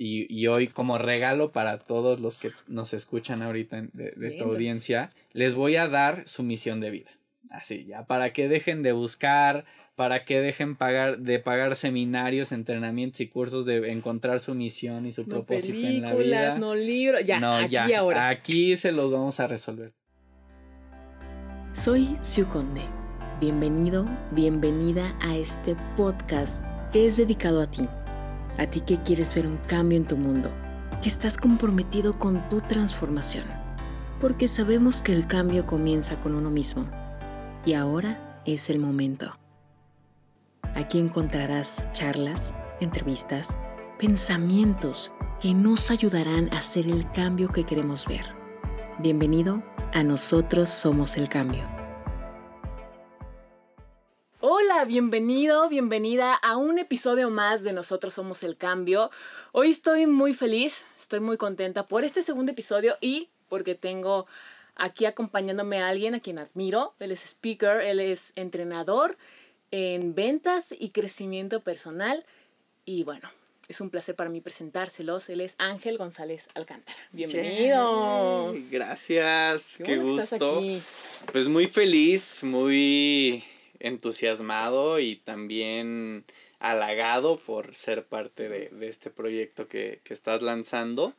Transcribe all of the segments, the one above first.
Y, hoy como regalo para todos los que nos escuchan ahorita de, tu audiencia, les voy a dar su misión de vida. Así, ya, para que dejen de buscar, para que dejen pagar, de pagar seminarios, entrenamientos y cursos de encontrar su misión y su propósito en la vida. No libros, ya, aquí ahora. Aquí se los vamos a resolver. Soy Siu Conde. Bienvenido, bienvenida a este podcast que es dedicado a ti a ti que quieres ver un cambio en tu mundo, que estás comprometido con tu transformación, porque sabemos que el cambio comienza con uno mismo y ahora es el momento. Aquí encontrarás charlas, entrevistas, pensamientos que nos ayudarán a hacer el cambio que queremos ver. Bienvenido a Nosotros Somos el Cambio. Hola, bienvenido, bienvenida a un episodio más de Nosotros Somos el Cambio. Hoy estoy muy feliz, estoy muy contenta por este segundo episodio y porque tengo aquí acompañándome a alguien a quien admiro. Él es speaker, él es entrenador en ventas y crecimiento personal. Y bueno, es un placer para mí presentárselos. Él es Ángel González Alcántara. Bienvenido. Gracias, qué, gusto. Pues muy feliz, muy entusiasmado y también halagado por ser parte de, este proyecto que, estás lanzando.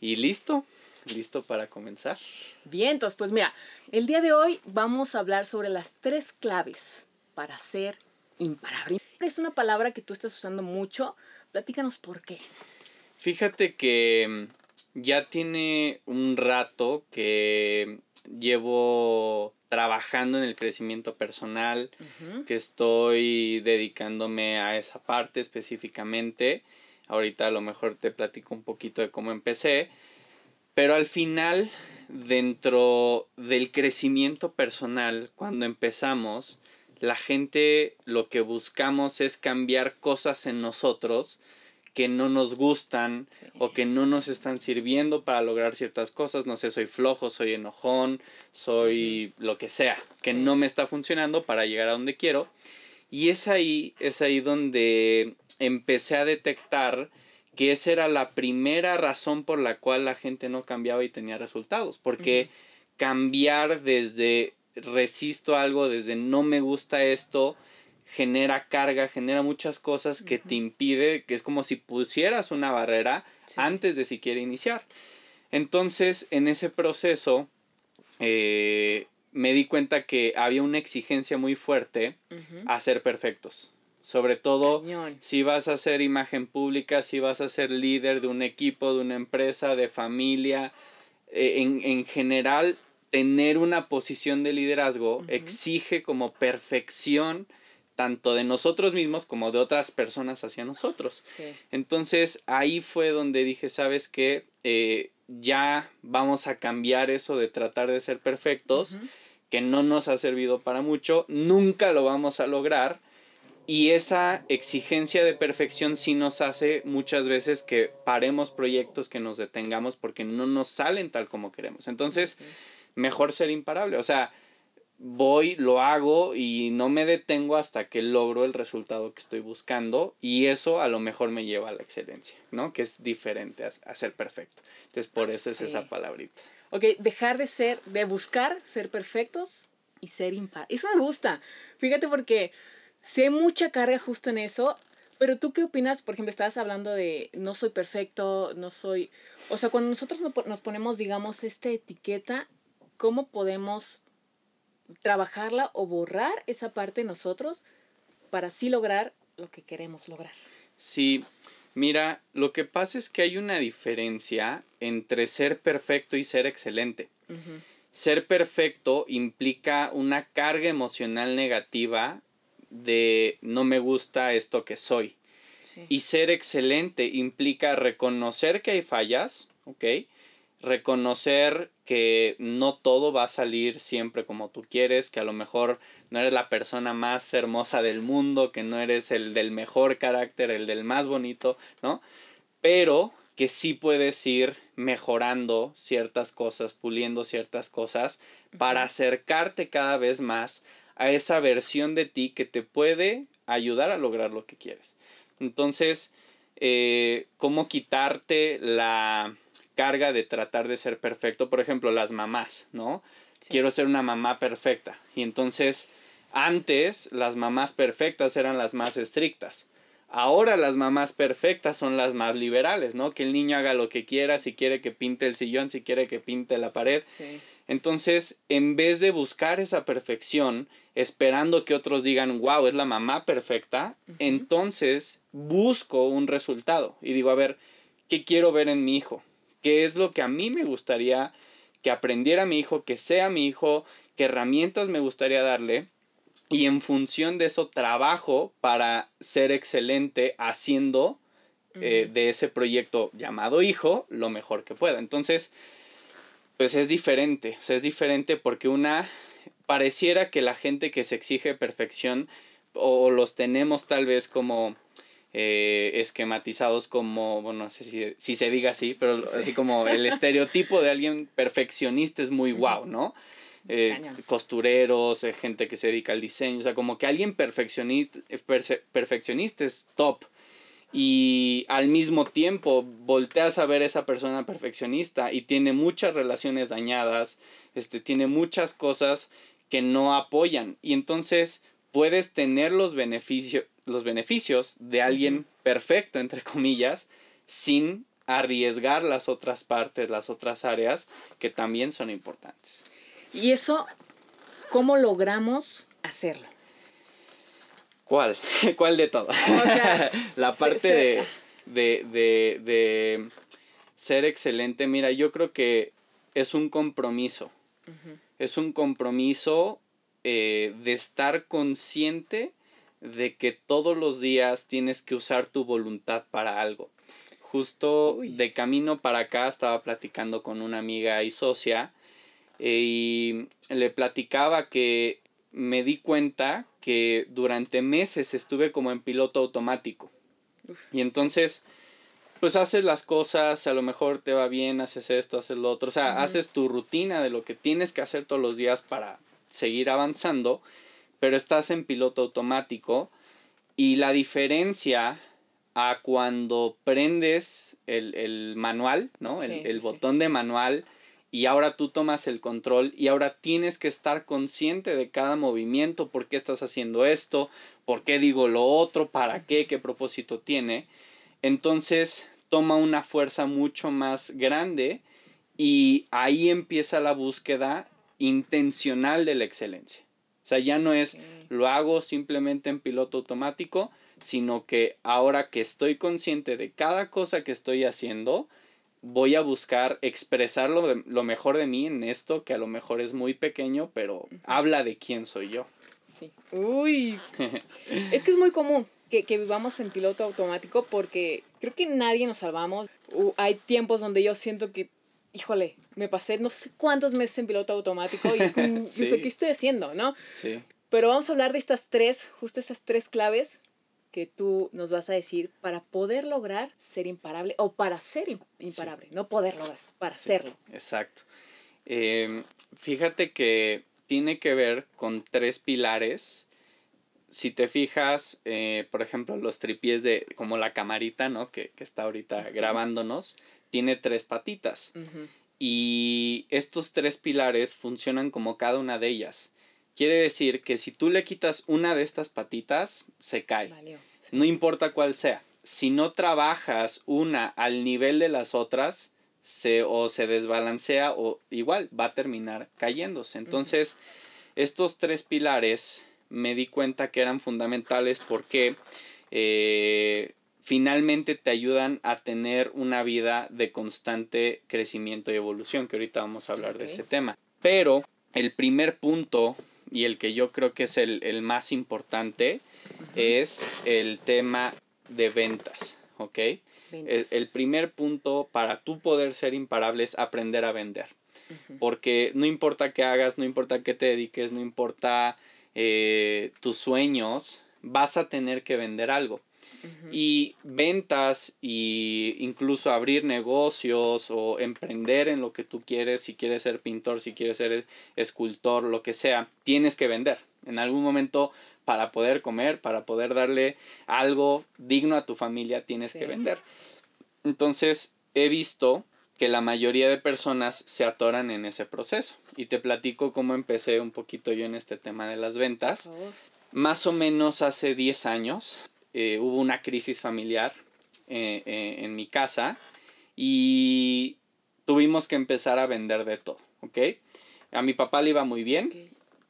Y listo, listo para comenzar. Bien, entonces, pues mira, el día de hoy vamos a hablar sobre las tres claves para ser imparable. Es una palabra que tú estás usando mucho. Platícanos por qué. Fíjate que mm, ya tiene un rato que llevo trabajando en el crecimiento personal, que estoy dedicándome a esa parte específicamente. Ahorita a lo mejor te platico un poquito de cómo empecé, pero al final, dentro del crecimiento personal, cuando empezamos, la gente lo que buscamos es cambiar cosas en nosotros que no nos gustan o que no nos están sirviendo para lograr ciertas cosas. No sé, soy flojo, soy enojón, soy lo que sea, que no me está funcionando para llegar a donde quiero. Y es ahí, es ahí donde empecé a detectar que esa era la primera razón por la cual la gente no cambiaba y tenía resultados. Porque cambiar desde resisto algo, desde no me gusta esto, genera carga, genera muchas cosas que te impide, que es como si pusieras una barrera antes de siquiera iniciar. Entonces, en ese proceso, eh, me di cuenta que había una exigencia muy fuerte a ser perfectos. Sobre todo si vas a ser imagen pública, si vas a ser líder de un equipo, de una empresa, de familia, eh, en, en, general, tener una posición de liderazgo exige como perfección tanto de nosotros mismos como de otras personas hacia nosotros. Entonces ahí fue donde dije, sabes qué, eh, ya vamos a cambiar eso de tratar de ser perfectos, que no nos ha servido para mucho, nunca lo vamos a lograr. Y esa exigencia de perfección sí nos hace muchas veces que paremos proyectos, que nos detengamos porque no nos salen tal como queremos. Entonces, mejor ser imparable. O sea, voy, lo hago y no me detengo hasta que logro el resultado que estoy buscando y eso a lo mejor me lleva a la excelencia, ¿no? Que es diferente a, ser perfecto. Entonces por eso es esa palabrita. Ok, dejar de ser, de buscar ser perfectos y ser impar. Eso me gusta. Fíjate porque sé mucha carga justo en eso, pero tú qué opinas, por ejemplo, estabas hablando de no soy perfecto, no soy... O sea, cuando nosotros nos ponemos, digamos, esta etiqueta, ¿cómo podemos trabajarla o borrar esa parte de nosotros para así lograr lo que queremos lograr. Sí, mira, lo que pasa es que hay una diferencia entre ser perfecto y ser excelente. Ser perfecto implica una carga emocional negativa de no me gusta esto que soy. Y ser excelente implica reconocer que hay fallas, ¿ok? Reconocer que no todo va a salir siempre como tú quieres, que a lo mejor no eres la persona más hermosa del mundo, que no eres el del mejor carácter, el del más bonito, ¿no? Pero que sí puedes ir mejorando ciertas cosas, puliendo ciertas cosas para acercarte cada vez más a esa versión de ti que te puede ayudar a lograr lo que quieres. Entonces, eh, cómo quitarte la carga de tratar de ser perfecto. Por ejemplo, las mamás, ¿no? Quiero ser una mamá perfecta. Y entonces, antes las mamás perfectas eran las más estrictas. Ahora las mamás perfectas son las más liberales, ¿no? Que el niño haga lo que quiera, si quiere que pinte el sillón, si quiere que pinte la pared. Entonces, en vez de buscar esa perfección, esperando que otros digan, wow, es la mamá perfecta, entonces busco un resultado y digo, a ver, ¿qué quiero ver en mi hijo? ¿Qué es lo que a mí me gustaría que aprendiera mi hijo, que sea mi hijo, qué herramientas me gustaría darle? Y en función de eso trabajo para ser excelente haciendo eh, de ese proyecto llamado hijo lo mejor que pueda. Entonces, pues es diferente, o sea, es diferente porque una pareciera que la gente que se exige perfección o los tenemos tal vez como eh, esquematizados como, bueno, no sé si, se diga así, pero así como el estereotipo de alguien perfeccionista es muy guau, ¿no? Eh, costureros, eh, gente que se dedica al diseño, o sea, como que alguien perfeccionista, perfeccionista es top. Y al mismo tiempo volteas a ver esa persona perfeccionista y tiene muchas relaciones dañadas, este, tiene muchas cosas que no apoyan. Y entonces puedes tener los, beneficio, los beneficios de alguien perfecto, entre comillas, sin arriesgar las otras partes, las otras áreas que también son importantes. Y eso, ¿cómo logramos hacerlo? ¿Cuál? ¿Cuál de todo? la parte de, de, ser excelente, mira, yo creo que es un compromiso. Es un compromiso eh, de estar consciente de que todos los días tienes que usar tu voluntad para algo. Justo de camino para acá estaba platicando con una amiga y socia eh, y le platicaba que me di cuenta que durante meses estuve como en piloto automático. Y entonces, pues haces las cosas, a lo mejor te va bien, haces esto, haces lo otro, o sea, haces tu rutina de lo que tienes que hacer todos los días para seguir avanzando, pero estás en piloto automático y la diferencia a cuando prendes el, manual, ¿no? el, botón de manual y ahora tú tomas el control y ahora tienes que estar consciente de cada movimiento, por qué estás haciendo esto, por qué digo lo otro, para qué, qué propósito tiene. Entonces toma una fuerza mucho más grande y ahí empieza la búsqueda intencional de la excelencia. O sea, ya no es lo hago simplemente en piloto automático, sino que ahora que estoy consciente de cada cosa que estoy haciendo, voy a buscar expresar lo, mejor de mí en esto, que a lo mejor es muy pequeño, pero habla de quién soy yo. Sí. Uy. es que es muy común que, que, vivamos en piloto automático porque creo que nadie nos salvamos. hay tiempos donde yo siento que, híjole, me pasé no sé cuántos meses en piloto automático y sé qué estoy haciendo, ¿no? Sí. Pero vamos a hablar de estas tres, justo esas tres claves que tú nos vas a decir para poder lograr ser imparable o para ser imparable, no poder lograr, para serlo. Exacto. Em, fíjate que tiene que ver con tres pilares. Si te fijas, eh, por ejemplo, los tripies de como la camarita, ¿no? Que, está ahorita grabándonos, tiene tres patitas. Y estos tres pilares funcionan como cada una de ellas. Quiere decir que si tú le quitas una de estas patitas, se cae. No importa cuál sea. Si no trabajas una al nivel de las otras, se o se desbalancea o igual va a terminar cayéndose. Entonces, estos tres pilares me di cuenta que eran fundamentales porque eh, finalmente te ayudan a tener una vida de constante crecimiento y evolución, que ahorita vamos a hablar de ese tema. Pero el primer punto y el que yo creo que es el, más importante es el tema de ventas, ¿ok? El, primer punto para tú poder ser imparable es aprender a vender. Porque no importa qué hagas, no importa qué te dediques, no importa eh, tus sueños, vas a tener que vender algo. Y ventas y incluso abrir negocios o emprender en lo que tú quieres, si quieres ser pintor, si quieres ser escultor, lo que sea, tienes que vender. En algún momento para poder comer, para poder darle algo digno a tu familia, tienes que vender. Entonces, he visto que la mayoría de personas se atoran en ese proceso. Y te platico cómo empecé un poquito yo en este tema de las ventas. Más o menos hace 10 años eh, hubo una crisis familiar eh, eh, en mi casa y tuvimos que empezar a vender de todo, ¿ok? A mi papá le iba muy bien,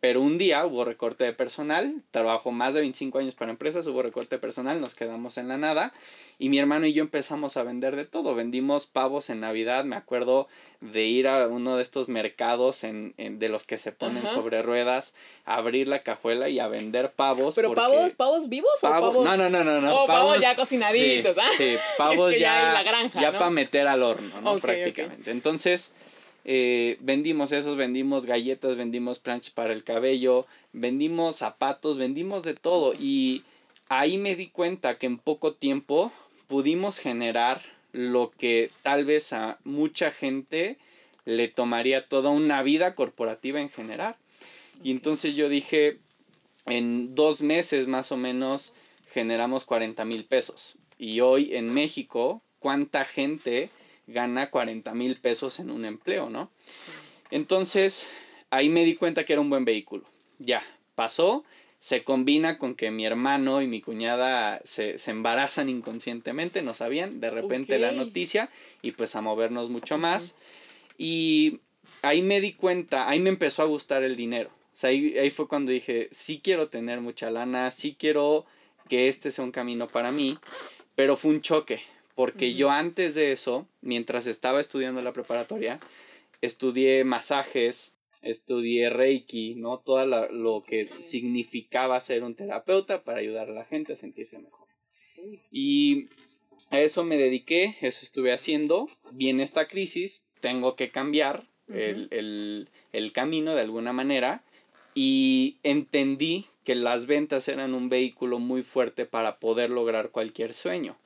pero un día hubo recorte de personal, trabajó más de 25 años para empresas, hubo recorte de personal, nos quedamos en la nada y mi hermano y yo empezamos a vender de todo. Vendimos pavos en Navidad, me acuerdo de ir a uno de estos mercados en, de los que se ponen sobre ruedas, abrir la cajuela y a vender pavos. ¿Pero pavos, pavos vivos o pavos? No, no, no, no. no. Oh, pavos, ya cocinaditos, sí, ¿ah? Sí, pavos ya, ya, para meter al horno, ¿no? Prácticamente. Entonces eh, vendimos esos, vendimos galletas, vendimos planches para el cabello, vendimos zapatos, vendimos de todo y ahí me di cuenta que en poco tiempo pudimos generar lo que tal vez a mucha gente le tomaría toda una vida corporativa en general. Y entonces yo dije, en dos meses más o menos generamos 40 mil pesos. Y hoy en México, ¿cuánta gente gana 40 mil pesos en un empleo, ¿no? Entonces, ahí me di cuenta que era un buen vehículo. Ya, pasó, se combina con que mi hermano y mi cuñada se, embarazan inconscientemente, no sabían, de repente la noticia y pues a movernos mucho más. Y ahí me di cuenta, ahí me empezó a gustar el dinero. O sea, ahí, ahí fue cuando dije, sí quiero tener mucha lana, sí quiero que este sea un camino para mí, pero fue un choque, porque yo antes de eso, mientras estaba estudiando la preparatoria, estudié masajes, estudié Reiki, ¿no? Todo lo que significaba ser un terapeuta para ayudar a la gente a sentirse mejor. Y a eso me dediqué, eso estuve haciendo. Viene esta crisis, tengo que cambiar el, el camino de alguna manera y entendí que las ventas eran un vehículo muy fuerte para poder lograr cualquier sueño.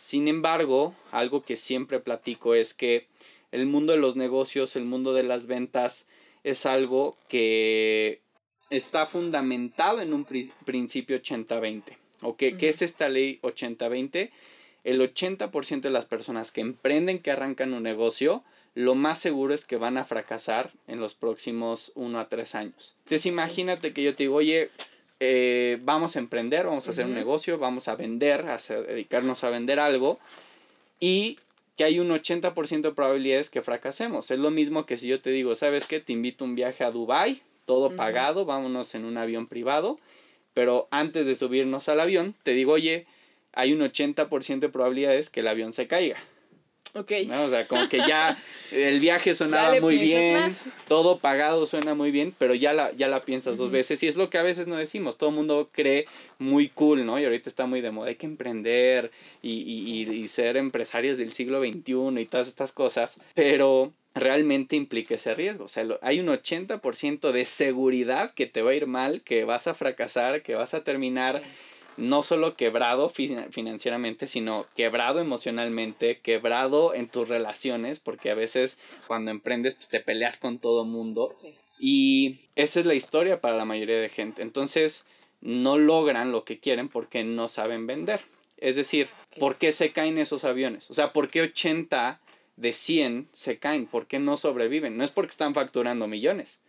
Sin embargo, algo que siempre platico es que el mundo de los negocios, el mundo de las ventas, es algo que está fundamentado en un principio 80-20. ¿Qué es esta ley 80-20? El 80% de las personas que emprenden, que arrancan un negocio, lo más seguro es que van a fracasar en los próximos 1 a 3 años. Entonces imagínate que yo te digo, oye, eh, vamos a emprender, vamos a hacer un negocio, vamos a vender, a dedicarnos a vender algo y que hay un 80% de probabilidades que fracasemos. Es lo mismo que si yo te digo, ¿sabes qué? Te invito a un viaje a Dubai, todo pagado, vámonos en un avión privado, pero antes de subirnos al avión, te digo, oye, hay un 80% de probabilidades que el avión se caiga. Ok. O sea, como que ya el viaje sonaba muy bien, todo pagado suena muy bien, pero ya la, ya la piensas dos veces. Y es lo que a veces no decimos. Todo el mundo cree muy cool, ¿no? Y ahorita está muy de moda. Hay que emprender y, y, y ser empresarios del siglo XXI y todas estas cosas. Pero realmente implica ese riesgo. O sea, hay un 80% de seguridad que te va a ir mal, que vas a fracasar, que vas a terminar no solo quebrado financieramente, sino quebrado emocionalmente, quebrado en tus relaciones, porque a veces cuando emprendes pues, te peleas con todo mundo. Y esa es la historia para la mayoría de gente. Entonces, no logran lo que quieren porque no saben vender. Es decir, ¿por qué se caen esos aviones? O sea, ¿por qué 80 de 100 se caen? ¿Por qué no sobreviven? No es porque están facturando millones.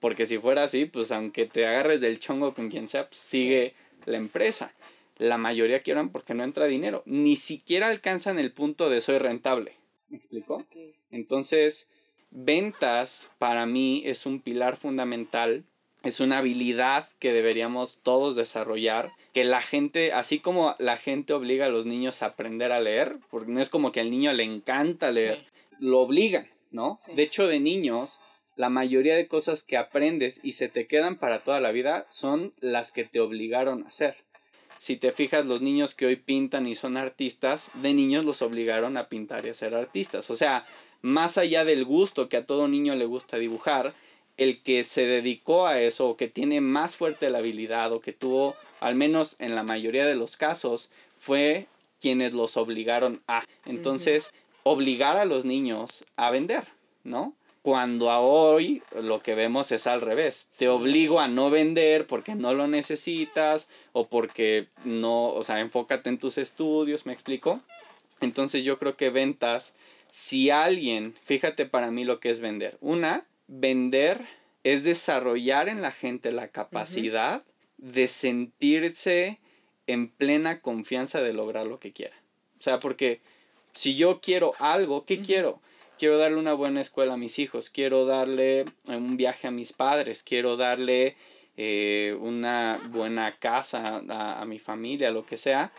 Porque si fuera así, pues aunque te agarres del chongo con quien sea, pues sigue la empresa. La mayoría quiebran porque no entra dinero. Ni siquiera alcanzan el punto de soy rentable. ¿Me explico? Entonces, ventas para mí es un pilar fundamental. Es una habilidad que deberíamos todos desarrollar. Que la gente, así como la gente obliga a los niños a aprender a leer, porque no es como que al niño le encanta leer, lo obligan, ¿no? De hecho, de niños, la mayoría de cosas que aprendes y se te quedan para toda la vida son las que te obligaron a hacer. Si te fijas, los niños que hoy pintan y son artistas, de niños los obligaron a pintar y a ser artistas. O sea, más allá del gusto que a todo niño le gusta dibujar, el que se dedicó a eso o que tiene más fuerte la habilidad o que tuvo, al menos en la mayoría de los casos, fue quienes los obligaron a. Entonces, obligar a los niños a vender, ¿no? Cuando a hoy lo que vemos es al revés. Te obligo a no vender porque no lo necesitas o porque no, o sea, enfócate en tus estudios, ¿me explico? Entonces yo creo que ventas, si alguien, fíjate para mí lo que es vender. Una, vender es desarrollar en la gente la capacidad de sentirse en plena confianza de lograr lo que quiera. O sea, porque si yo quiero algo, ¿qué quiero? Quiero darle una buena escuela a mis hijos, quiero darle un viaje a mis padres, quiero darle eh, una buena casa a, a mi familia, lo que sea.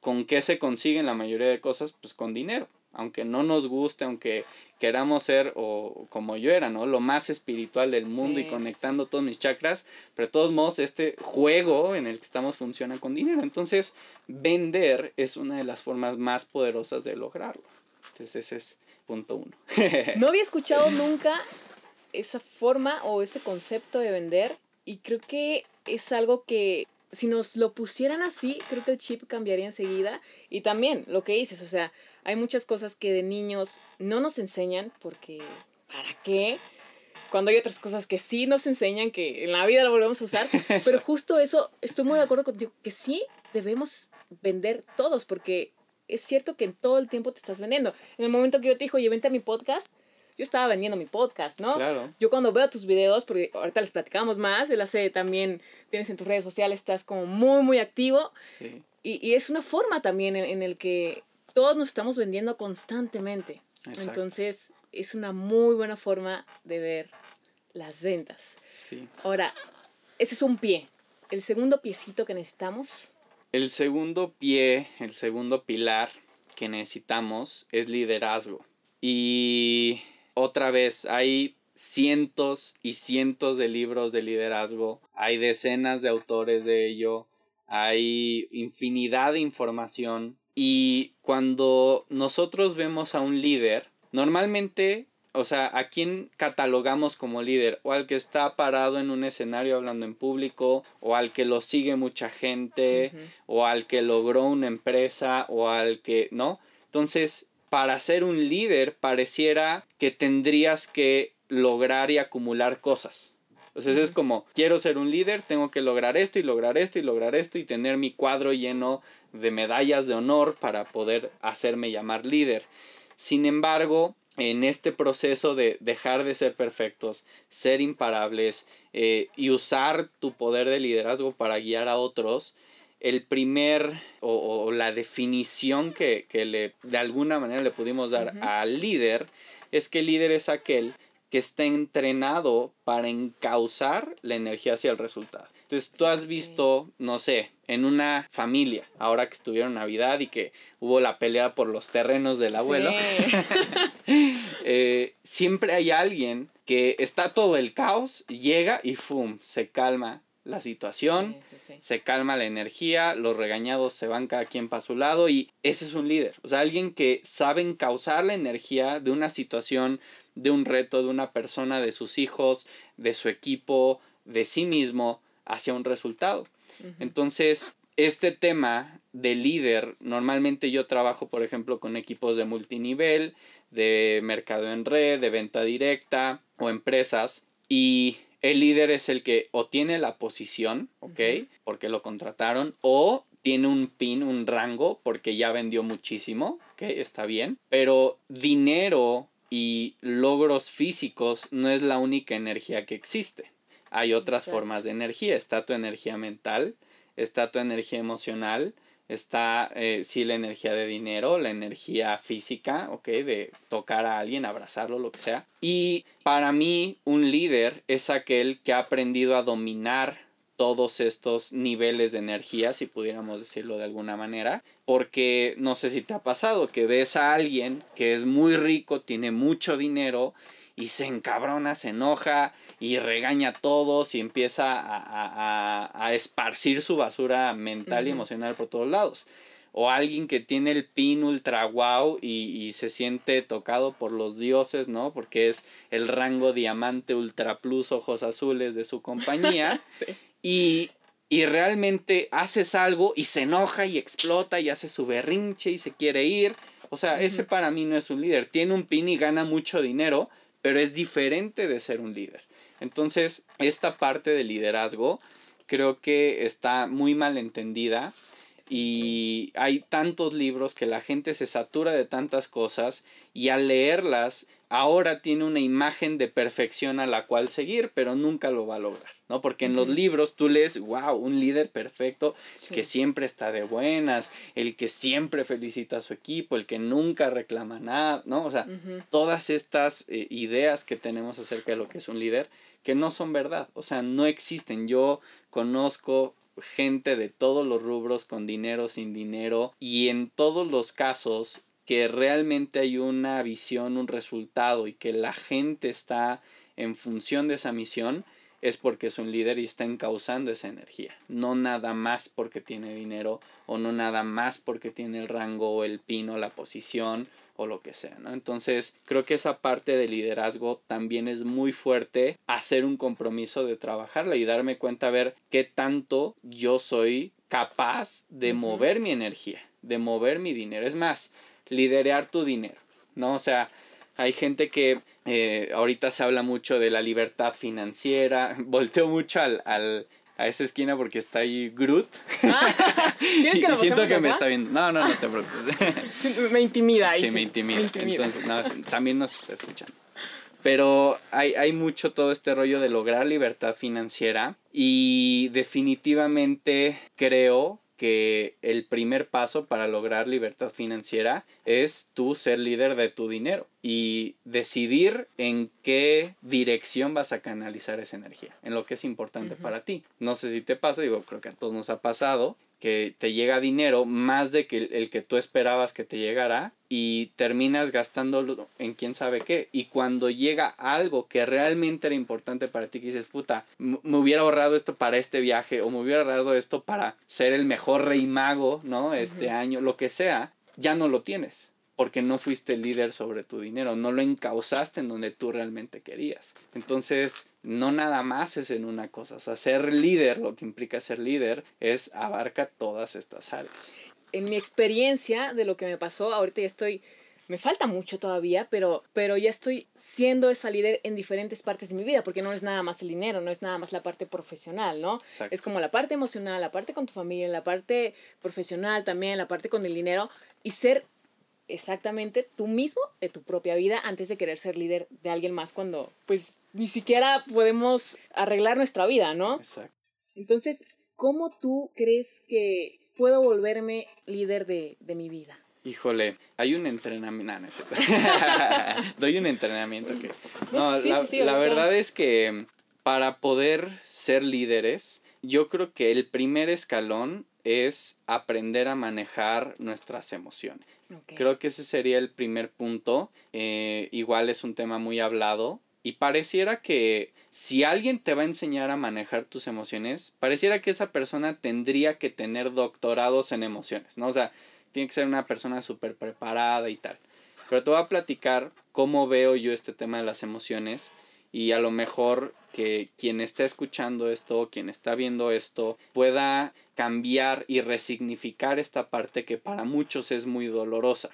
¿Con qué se consiguen la mayoría de cosas? Pues con dinero aunque no nos guste, aunque queramos ser o como yo era, ¿no? Lo más espiritual del mundo y conectando todos mis chakras, pero de todos modos este juego en el que estamos funciona con dinero. Entonces, vender es una de las formas más poderosas de lograrlo. Entonces, ese es punto uno. no había escuchado nunca esa forma o ese concepto de vender y creo que es algo que si nos lo pusieran así, creo que el chip cambiaría enseguida. Y también lo que dices, o sea, hay muchas cosas que de niños no nos enseñan porque ¿para qué? Cuando hay otras cosas que sí nos enseñan, que en la vida lo volvemos a usar. Pero justo eso, estoy muy de acuerdo contigo, que sí debemos vender todos, porque es cierto que en todo el tiempo te estás vendiendo. En el momento que yo te dijo, oye, vente a mi podcast, yo estaba vendiendo mi podcast, ¿no? Claro. Yo cuando veo tus videos, porque ahorita les platicamos más, él hace también, tienes en tus redes sociales, estás como muy, muy activo. Sí. Y, y es una forma también en, en el que todos nos estamos vendiendo constantemente. Entonces, es una muy buena forma de ver las ventas. Sí. Ahora, ese es un pie. El segundo piecito que necesitamos. El segundo pie, el segundo pilar que necesitamos es liderazgo. Y otra vez, hay cientos y cientos de libros de liderazgo, hay decenas de autores de ello, hay infinidad de información y cuando nosotros vemos a un líder, normalmente, o sea, ¿a quién catalogamos como líder? O al que está parado en un escenario hablando en público, o al que lo sigue mucha gente, o al que logró una empresa, o al que, ¿no? Entonces, para ser un líder pareciera que tendrías que lograr y acumular cosas. Entonces es como, quiero ser un líder, tengo que lograr esto y lograr esto y lograr esto y tener mi cuadro lleno de medallas de honor para poder hacerme llamar líder. Sin embargo, en este proceso de dejar de ser perfectos, ser imparables eh, y usar tu poder de liderazgo para guiar a otros, el primer o, la definición que, le, de alguna manera le pudimos dar al líder es que el líder es aquel que está entrenado para encauzar la energía hacia el resultado. Entonces tú has visto, no sé, en una familia, ahora que estuvieron Navidad y que hubo la pelea por los terrenos del abuelo, eh, siempre hay alguien que está todo el caos, llega y ¡fum! se calma la situación, se calma la energía, los regañados se van cada quien para su lado y ese es un líder, o sea, alguien que sabe encauzar la energía de una situación de un reto de una persona, de sus hijos, de su equipo, de sí mismo, hacia un resultado. Entonces, este tema de líder, normalmente yo trabajo, por ejemplo, con equipos de multinivel, de mercado en red, de venta directa o empresas, y el líder es el que o tiene la posición, ¿ok? Porque lo contrataron, o tiene un pin, un rango, porque ya vendió muchísimo, ¿ok? Está bien. Pero dinero y logros físicos no es la única energía que existe. Hay otras formas de energía. Está tu energía mental, está tu energía emocional, está eh, sí la energía de dinero, la energía física, ¿ok? De tocar a alguien, abrazarlo, lo que sea. Y para mí un líder es aquel que ha aprendido a dominar todos estos niveles de energía, si pudiéramos decirlo de alguna manera, porque no sé si te ha pasado que ves a alguien que es muy rico, tiene mucho dinero y se encabrona, se enoja y regaña a todos y empieza a, esparcir su basura mental y emocional por todos lados. O alguien que tiene el pin ultra wow y, y, se siente tocado por los dioses, ¿no? Porque es el rango diamante ultra plus ojos azules de su compañía. sí y, realmente haces algo y se enoja y explota y hace su berrinche y se quiere ir. O sea, ese para mí no es un líder. Tiene un pin y gana mucho dinero, pero es diferente de ser un líder. Entonces, esta parte del liderazgo creo que está muy mal entendida y hay tantos libros que la gente se satura de tantas cosas y al leerlas ahora tiene una imagen de perfección a la cual seguir, pero nunca lo va a lograr, ¿no? Porque en los libros tú lees, wow, un líder perfecto que siempre está de buenas, el que siempre felicita a su equipo, el que nunca reclama nada, ¿no? O sea, todas estas eh, ideas que tenemos acerca de lo que es un líder, que no son verdad, o sea, no existen. Yo conozco gente de todos los rubros con dinero, sin dinero y en todos los casos que realmente hay una visión, un resultado y que la gente está en función de esa misión, es porque es un líder y está encauzando esa energía. No nada más porque tiene dinero o no nada más porque tiene el rango el pino, la posición o lo que sea, ¿no? Entonces, creo que esa parte de liderazgo también es muy fuerte, hacer un compromiso de trabajarla y darme cuenta a ver qué tanto yo soy capaz de mover mi energía, de mover mi dinero. Es más, liderear tu dinero, ¿no? O sea, hay gente que eh, ahorita se habla mucho de la libertad financiera. Volteo mucho al, al, a esa esquina porque está ahí Groot. Ah, y, siento que me está viendo. No, no, no te preocupes. me intimida. Sí, me intimida. Entonces, no, también nos está escuchando. Pero hay, hay mucho todo este rollo de lograr libertad financiera y definitivamente creo que el primer paso para lograr libertad financiera es tú ser líder de tu dinero y decidir en qué dirección vas a canalizar esa energía, en lo que es importante para ti. No sé si te pasa, digo, creo que a todos nos ha pasado que te llega dinero más de que el que tú esperabas que te llegara y terminas gastándolo en quién sabe qué. Y cuando llega algo que realmente era importante para ti, que dices, puta, me hubiera ahorrado esto para este viaje o me hubiera ahorrado esto para ser el mejor rey mago, ¿no? Este año, lo que sea, ya no lo tienes porque no fuiste líder sobre tu dinero, no lo encausaste en donde tú realmente querías. Entonces, no nada más es en una cosa, o sea, ser líder, lo que implica ser líder, es abarca todas estas áreas. En mi experiencia de lo que me pasó, ahorita ya estoy me falta mucho todavía, pero, pero ya estoy siendo esa líder en diferentes partes de mi vida, porque no es nada más el dinero, no es nada más la parte profesional, ¿no? Es como la parte emocional, la parte con tu familia, la parte profesional también, la parte con el dinero, y ser exactamente tú mismo de tu propia vida antes de querer ser líder de alguien más cuando pues ni siquiera podemos arreglar nuestra vida, ¿no? Exacto. Entonces, ¿cómo tú crees que puedo volverme líder de, mi vida? Híjole, hay un entrenamiento. No, no es Doy un entrenamiento que. No, la, la verdad es que para poder ser líderes, yo creo que el primer escalón es aprender a manejar nuestras emociones. Creo que ese sería el primer punto. Eh, igual es un tema muy hablado. Y pareciera que si alguien te va a enseñar a manejar tus emociones, pareciera que esa persona tendría que tener doctorados en emociones, ¿no? O sea, tiene que ser una persona súper preparada y tal. Pero te voy a platicar cómo veo yo este tema de las emociones y a lo mejor que quien esté escuchando esto, quien está viendo esto, pueda cambiar y resignificar esta parte que para muchos es muy dolorosa.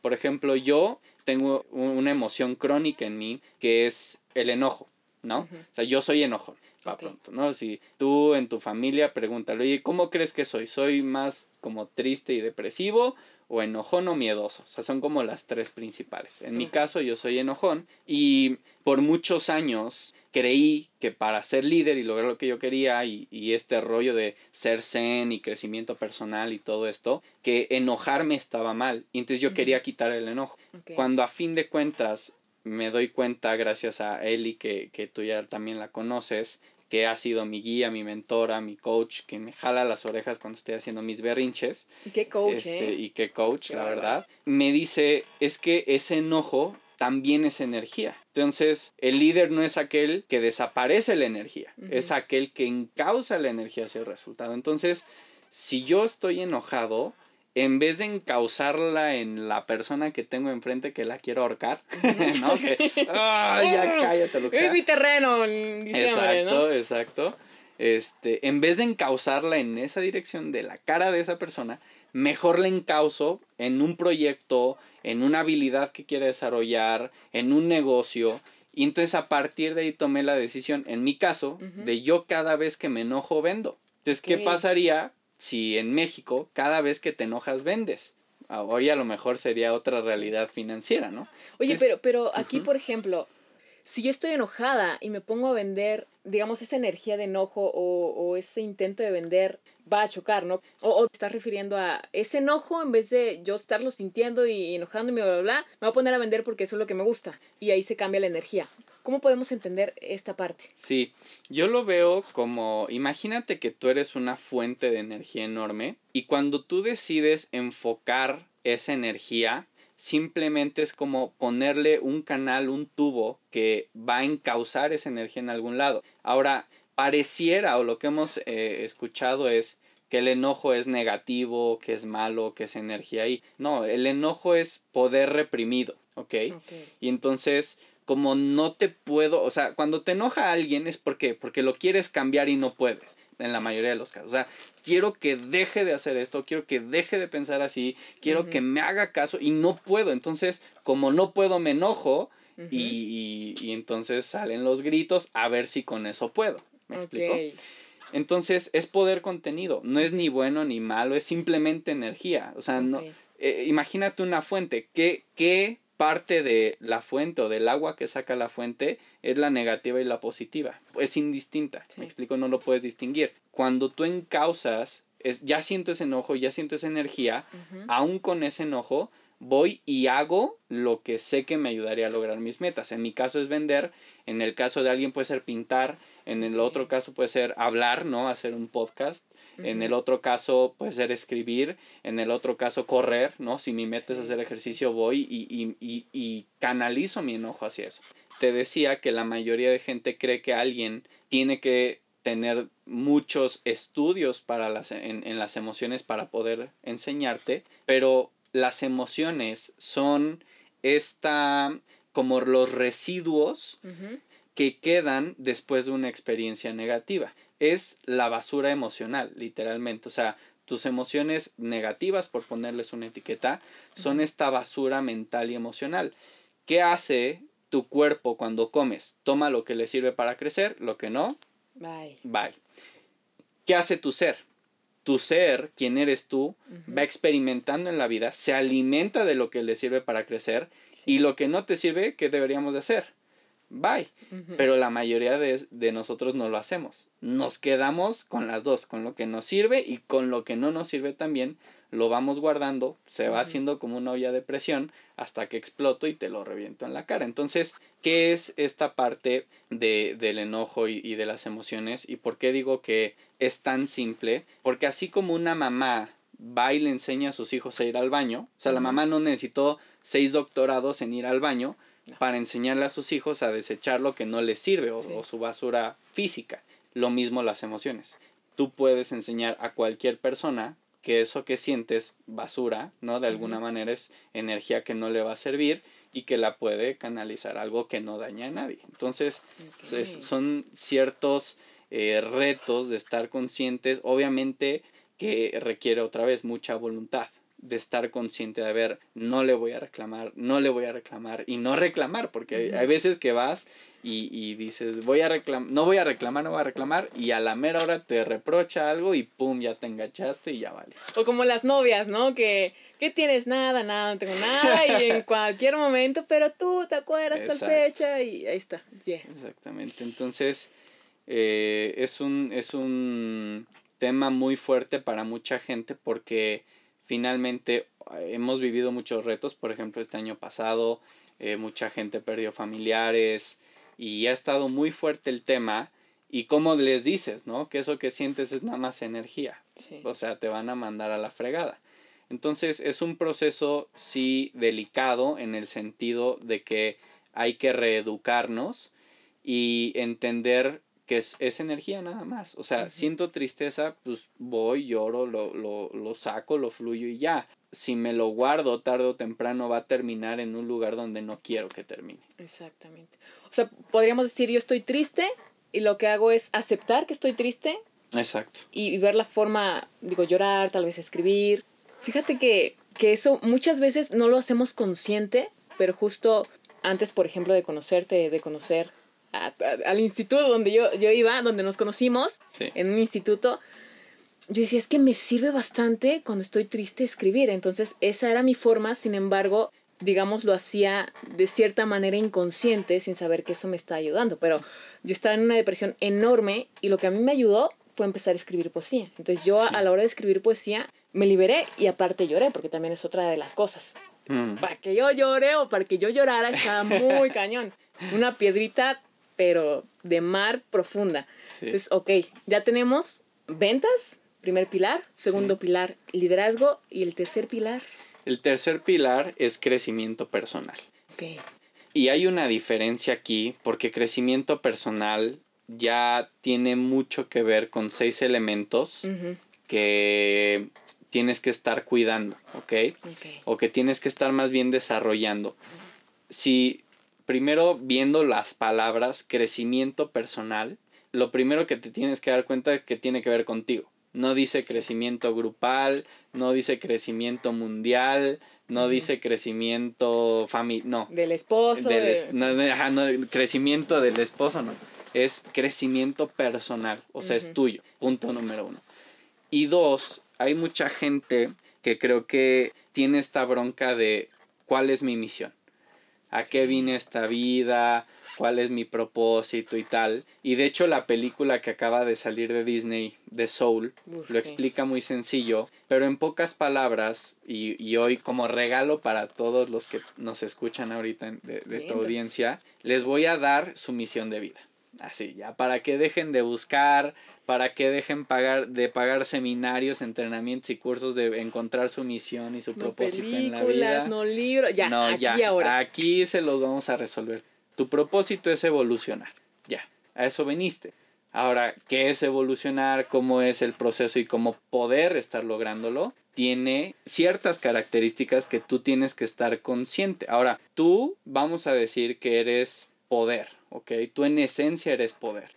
Por ejemplo, yo tengo una emoción crónica en mí que es el enojo, ¿no? O sea, yo soy enojo. para pronto, ¿no? Si tú en tu familia pregúntale, oye, ¿cómo crees que soy? ¿Soy más como triste y depresivo o enojón o miedoso. O sea, son como las tres principales. En mi caso, yo soy enojón y por muchos años creí que para ser líder y lograr lo que yo quería y, este rollo de ser zen y crecimiento personal y todo esto, que enojarme estaba mal. Y entonces yo quería quitar el enojo. Cuando a fin de cuentas me doy cuenta, gracias a Eli, que, que tú ya también la conoces, que ha sido mi guía, mi mentora, mi coach, que me jala las orejas cuando estoy haciendo mis berrinches. Y qué coach, este, ¿eh? Y qué coach, la verdad. Me dice, es que ese enojo también es energía. Entonces, el líder no es aquel que desaparece la energía, es aquel que encausa la energía hacia el resultado. Entonces, si yo estoy enojado, en vez de encauzarla en la persona que tengo enfrente que la quiero ahorcar, ¿no? Que, ya cállate lo que sea. Es mi terreno en Exacto, exacto. Este, en vez de encauzarla en esa dirección de la cara de esa persona, mejor la encauzo en un proyecto, en una habilidad que quiere desarrollar, en un negocio, Y entonces a partir de ahí tomé la decisión, en mi caso, de yo cada vez que me enojo vendo. Entonces, ¿qué pasaría si en México cada vez que te enojas vendes? Ah, hoy a lo mejor sería otra realidad financiera, ¿no? Oye, pero, pero aquí, por ejemplo, si yo estoy enojada y me pongo a vender, digamos, esa energía de enojo o, o ese intento de vender va a chocar, ¿no? O, te estás refiriendo a ese enojo, en vez de yo estarlo sintiendo y enojándome, bla, bla, bla, me voy a poner a vender porque eso es lo que me gusta. Y ahí se cambia la energía. ¿Cómo podemos entender esta parte? Sí, yo lo veo como, imagínate que tú eres una fuente de energía enorme y cuando tú decides enfocar esa energía, simplemente es como ponerle un canal, un tubo que va a encauzar esa energía en algún lado. Ahora, pareciera o lo que hemos eh, escuchado es que el enojo es negativo, que es malo, que es energía ahí. No, el enojo es poder reprimido, ¿ok? Y entonces, como no te puedo, o sea, cuando te enoja alguien es porque, porque lo quieres cambiar y no puedes, en la mayoría de los casos. O sea, quiero que deje de hacer esto, quiero que deje de pensar así, quiero que me haga caso y no puedo. Entonces, como no puedo, me enojo y, y, entonces salen los gritos a ver si con eso puedo. ¿Me explico? Entonces es poder contenido, no es ni bueno ni malo, es simplemente energía. O sea, no, eh, imagínate una fuente, ¿qué, ¿qué parte de la fuente o del agua que saca la fuente es la negativa y la positiva? Es indistinta, me explico, no lo puedes distinguir. Cuando tú encausas, es, ya siento ese enojo, ya siento esa energía, aún con ese enojo, voy y hago lo que sé que me ayudaría a lograr mis metas. En mi caso es vender, en el caso de alguien puede ser pintar, en el otro caso puede ser hablar, ¿no? Hacer un podcast. En el otro caso puede ser escribir. En el otro caso correr, ¿no? Si mi meta es hacer ejercicio, voy y, y, y, y canalizo mi enojo hacia eso. Te decía que la mayoría de gente cree que alguien tiene que tener muchos estudios para las, en, en, las emociones para poder enseñarte, pero las emociones son esta como los residuos que quedan después de una experiencia negativa. Es la basura emocional, literalmente. O sea, tus emociones negativas, por ponerles una etiqueta, son esta basura mental y emocional. ¿Qué hace tu cuerpo cuando comes? Toma lo que le sirve para crecer, lo que no. Bye. Bye. ¿Qué hace tu ser? Tu ser, quien eres tú, va experimentando en la vida, se alimenta de lo que le sirve para crecer y lo que no te sirve, ¿qué deberíamos de hacer? Bye. Pero la mayoría de, nosotros no lo hacemos. Nos quedamos con las dos, con lo que nos sirve y con lo que no nos sirve también. Lo vamos guardando, se va haciendo como una olla de presión hasta que exploto y te lo reviento en la cara. Entonces, ¿qué es esta parte de, del enojo y, y de las emociones? ¿Y por qué digo que es tan simple? Porque así como una mamá va y le enseña a sus hijos a ir al baño, o sea, la mamá no necesitó seis doctorados en ir al baño, para enseñarle a sus hijos a desechar lo que no les sirve o, su basura física. Lo mismo las emociones. Tú puedes enseñar a cualquier persona que eso que sientes, basura, ¿no? De alguna manera es energía que no le va a servir y que la puede canalizar algo que no daña a nadie. Entonces, son ciertos eh, retos de estar conscientes, obviamente que requiere otra vez mucha voluntad, de estar consciente de ver, no le voy a reclamar, no le voy a reclamar y no reclamar, porque hay veces que vas y, y dices, voy a reclamar, no voy a reclamar, no voy a reclamar y a la mera hora te reprocha algo y pum, ya te enganchaste y ya vale. O como las novias, ¿no? Que, ¿qué tienes? Nada, nada, no tengo nada y en cualquier momento, pero tú te acuerdas tal fecha y ahí está. Exactamente, entonces eh, es, un, es un tema muy fuerte para mucha gente porque finalmente eh, hemos vivido muchos retos, por ejemplo, este año pasado eh, mucha gente perdió familiares y ha estado muy fuerte el tema y como les dices, ¿no? Que eso que sientes es nada más energía, o sea, te van a mandar a la fregada. Entonces es un proceso sí delicado en el sentido de que hay que reeducarnos y entender que es, es, energía nada más. O sea, siento tristeza, pues voy, lloro, lo, lo, lo saco, lo fluyo y ya. Si me lo guardo tarde o temprano va a terminar en un lugar donde no quiero que termine. Exactamente. O sea, podríamos decir yo estoy triste y lo que hago es aceptar que estoy triste. Exacto. Y, ver la forma, digo, llorar, tal vez escribir. Fíjate que, que eso muchas veces no lo hacemos consciente, pero justo antes, por ejemplo, de conocerte, de conocer al instituto donde yo, yo iba, donde nos conocimos, en un instituto, yo decía, es que me sirve bastante cuando estoy triste escribir. Entonces, esa era mi forma, sin embargo, digamos, lo hacía de cierta manera inconsciente, sin saber que eso me está ayudando. Pero yo estaba en una depresión enorme y lo que a mí me ayudó fue empezar a escribir poesía. Entonces, yo a la hora de escribir poesía me liberé y aparte lloré, porque también es otra de las cosas. Mm. Para que yo llore o para que yo llorara estaba muy cañón. Una piedrita, pero de mar profunda. Entonces, ok, ya tenemos ventas, primer pilar, segundo pilar, liderazgo y el tercer pilar. El tercer pilar es crecimiento personal. Okay. Y hay una diferencia aquí porque crecimiento personal ya tiene mucho que ver con seis elementos que tienes que estar cuidando, ¿ok? O que tienes que estar más bien desarrollando. Si primero viendo las palabras crecimiento personal, lo primero que te tienes que dar cuenta es que tiene que ver contigo. No dice crecimiento grupal, no dice crecimiento mundial, no dice crecimiento familiar, no. Del esposo. no, crecimiento del esposo, no. Es crecimiento personal, o sea, es tuyo, punto número uno. Y dos, hay mucha gente que creo que tiene esta bronca de cuál es mi misión, a qué vine esta vida, cuál es mi propósito y tal. Y de hecho la película que acaba de salir de Disney, de Soul, lo explica muy sencillo, pero en pocas palabras, y, hoy como regalo para todos los que nos escuchan ahorita de, de tu audiencia, les voy a dar su misión de vida. Así, ya, para que dejen de buscar, para que dejen pagar, de pagar seminarios, entrenamientos y cursos de encontrar su misión y su propósito en la vida. No libros, ya, no, aquí ya. ahora. Aquí se los vamos a resolver. Tu propósito es evolucionar, ya, a eso veniste. Ahora, ¿qué es evolucionar? ¿Cómo es el proceso y cómo poder estar lográndolo? Tiene ciertas características que tú tienes que estar consciente. Ahora, tú vamos a decir que eres poder, ¿ok? Tú en esencia eres poder.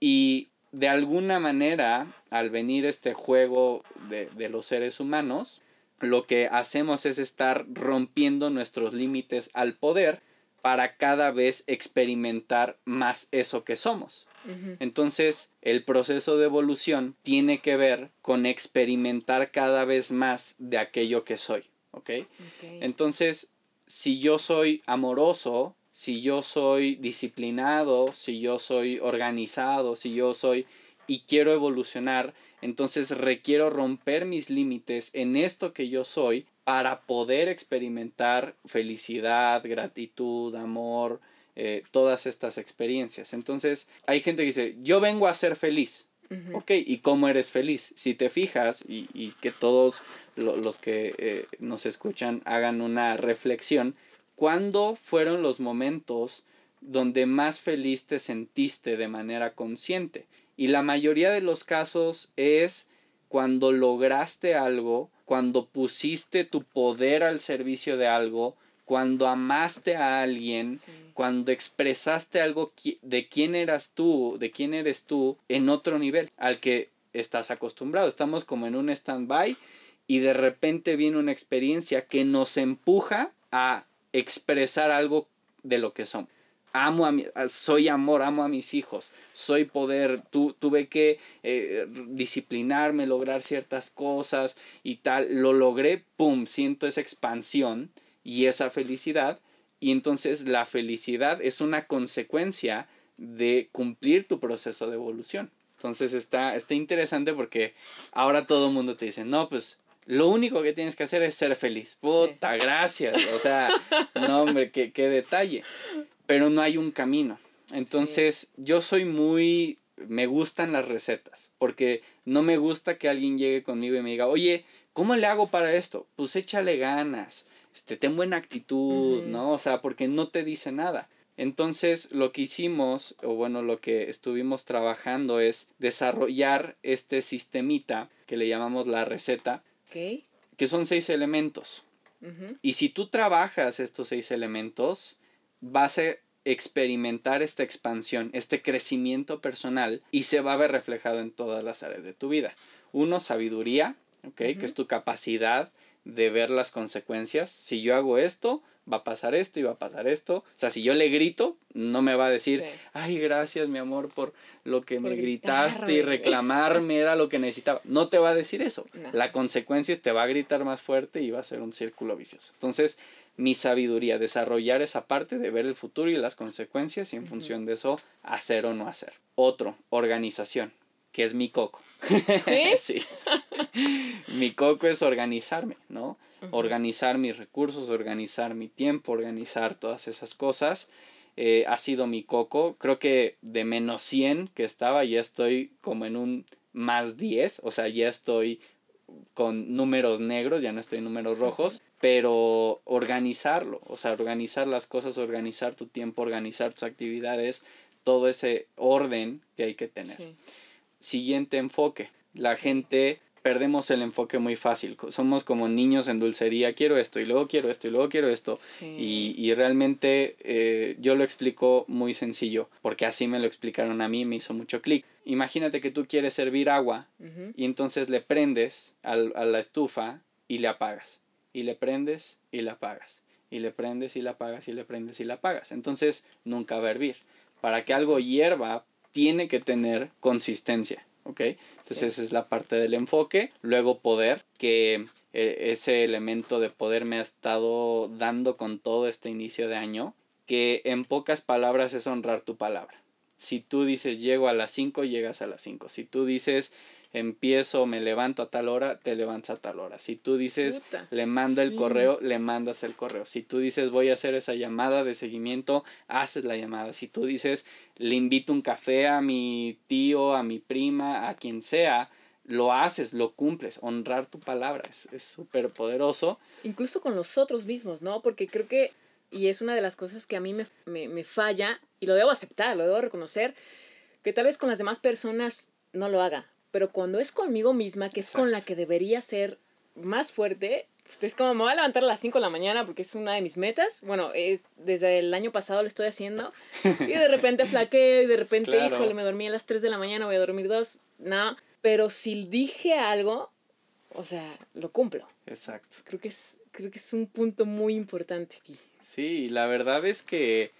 Y de alguna manera, al venir este juego de, de, los seres humanos, lo que hacemos es estar rompiendo nuestros límites al poder para cada vez experimentar más eso que somos. Entonces, el proceso de evolución tiene que ver con experimentar cada vez más de aquello que soy, ¿ok? Entonces, si yo soy amoroso, si yo soy disciplinado, si yo soy organizado, si yo soy y quiero evolucionar, entonces requiero romper mis límites en esto que yo soy para poder experimentar felicidad, gratitud, amor, eh, todas estas experiencias. Entonces hay gente que dice, yo vengo a ser feliz. Ok, ¿y cómo eres feliz? Si te fijas y, que todos los que eh, nos escuchan hagan una reflexión, ¿Cuándo fueron los momentos donde más feliz te sentiste de manera consciente? Y la mayoría de los casos es cuando lograste algo, cuando pusiste tu poder al servicio de algo, cuando amaste a alguien, cuando expresaste algo de quién eras tú, de quién eres tú en otro nivel al que estás acostumbrado. Estamos como en un stand-by y de repente viene una experiencia que nos empuja a expresar algo de lo que son. Amo a mi, soy amor, amo a mis hijos, soy poder, tu, tuve que eh, disciplinarme, lograr ciertas cosas y tal, lo logré, pum, siento esa expansión y esa felicidad y entonces la felicidad es una consecuencia de cumplir tu proceso de evolución. Entonces está, está interesante porque ahora todo el mundo te dice, no, pues lo único que tienes que hacer es ser feliz. Puta, gracias. O sea, no, hombre, qué, qué, detalle. Pero no hay un camino. Entonces, yo soy muy. Me gustan las recetas. Porque no me gusta que alguien llegue conmigo y me diga, oye, ¿cómo le hago para esto? Pues échale ganas. Este, ten buena actitud, ¿no? O sea, porque no te dice nada. Entonces, lo que hicimos, o bueno, lo que estuvimos trabajando es desarrollar este sistemita que le llamamos la receta, que son seis elementos. Y si tú trabajas estos seis elementos, vas a experimentar esta expansión, este crecimiento personal y se va a ver reflejado en todas las áreas de tu vida. Uno, sabiduría, que es tu capacidad de ver las consecuencias. Si yo hago esto, va a pasar esto y va a pasar esto. O sea, si yo le grito, no me va a decir, ay, gracias, mi amor, por lo que me gritaste y reclamarme era lo que necesitaba. No te va a decir eso. La consecuencia es te va a gritar más fuerte y va a ser un círculo vicioso. Entonces, mi sabiduría, desarrollar esa parte de ver el futuro y las consecuencias y en función de eso hacer o no hacer. Otro, organización, que es mi coco. ¿Sí? mi coco es organizarme, ¿no? Organizar mis recursos, organizar mi tiempo, organizar todas esas cosas. Eh, ha sido mi coco. Creo que de menos 100 que estaba, ya estoy como en un más 10. O sea, ya estoy con números negros, ya no estoy en números rojos. Pero organizarlo, o sea, organizar las cosas, organizar tu tiempo, organizar tus actividades, todo ese orden que hay que tener siguiente enfoque. La gente perdemos el enfoque muy fácil. Somos como niños en dulcería, quiero esto y luego quiero esto y luego quiero esto. Y, y, realmente eh, yo lo explico muy sencillo, porque así me lo explicaron a mí, me hizo mucho clic. Imagínate que tú quieres servir agua y entonces le prendes al, a la estufa y le apagas. Y le prendes y la apagas. Y le prendes y la apagas y le prendes y la apagas. Entonces nunca va a hervir. Para que algo hierva, tiene que tener consistencia, ¿ok? Entonces esa es la parte del enfoque. Luego poder, que eh, ese elemento de poder me ha estado dando con todo este inicio de año, que en pocas palabras es honrar tu palabra. Si tú dices llego a las 5, llegas a las 5. Si tú dices empiezo, me levanto a tal hora, te levantas a tal hora. Si tú dices, le manda el correo, le mandas el correo. Si tú dices, voy a hacer esa llamada de seguimiento, haces la llamada. Si tú dices, le invito un café a mi tío, a mi prima, a quien sea, lo haces, lo cumples. Honrar tu palabra es súper poderoso. Incluso con nosotros mismos, ¿no? Porque creo que, y es una de las cosas que a mí me, me, me falla, y lo debo aceptar, lo debo reconocer, que tal vez con las demás personas no lo haga pero cuando es conmigo misma, que es con la que debería ser más fuerte, pues, es como me voy a levantar a las 5 de la mañana porque es una de mis metas. Bueno, es, desde el año pasado lo estoy haciendo. Y de repente flaqueo y de repente, híjole, me dormí a las 3 de la mañana, voy a dormir dos. No, pero si dije algo, o sea, lo cumplo. Exacto. Creo que es, creo que es un punto muy importante aquí. Sí, la verdad es que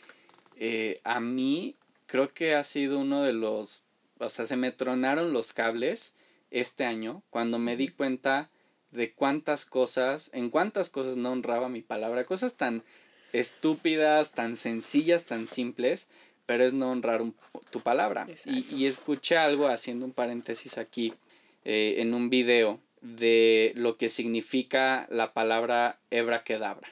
eh, a mí creo que ha sido uno de los o sea, se me tronaron los cables este año cuando me di cuenta de cuántas cosas, en cuántas cosas no honraba mi palabra, cosas tan estúpidas, tan sencillas, tan simples, pero es no honrar tu palabra. Y, y, escuché algo haciendo un paréntesis aquí eh, en un video de lo que significa la palabra hebra-kedabra,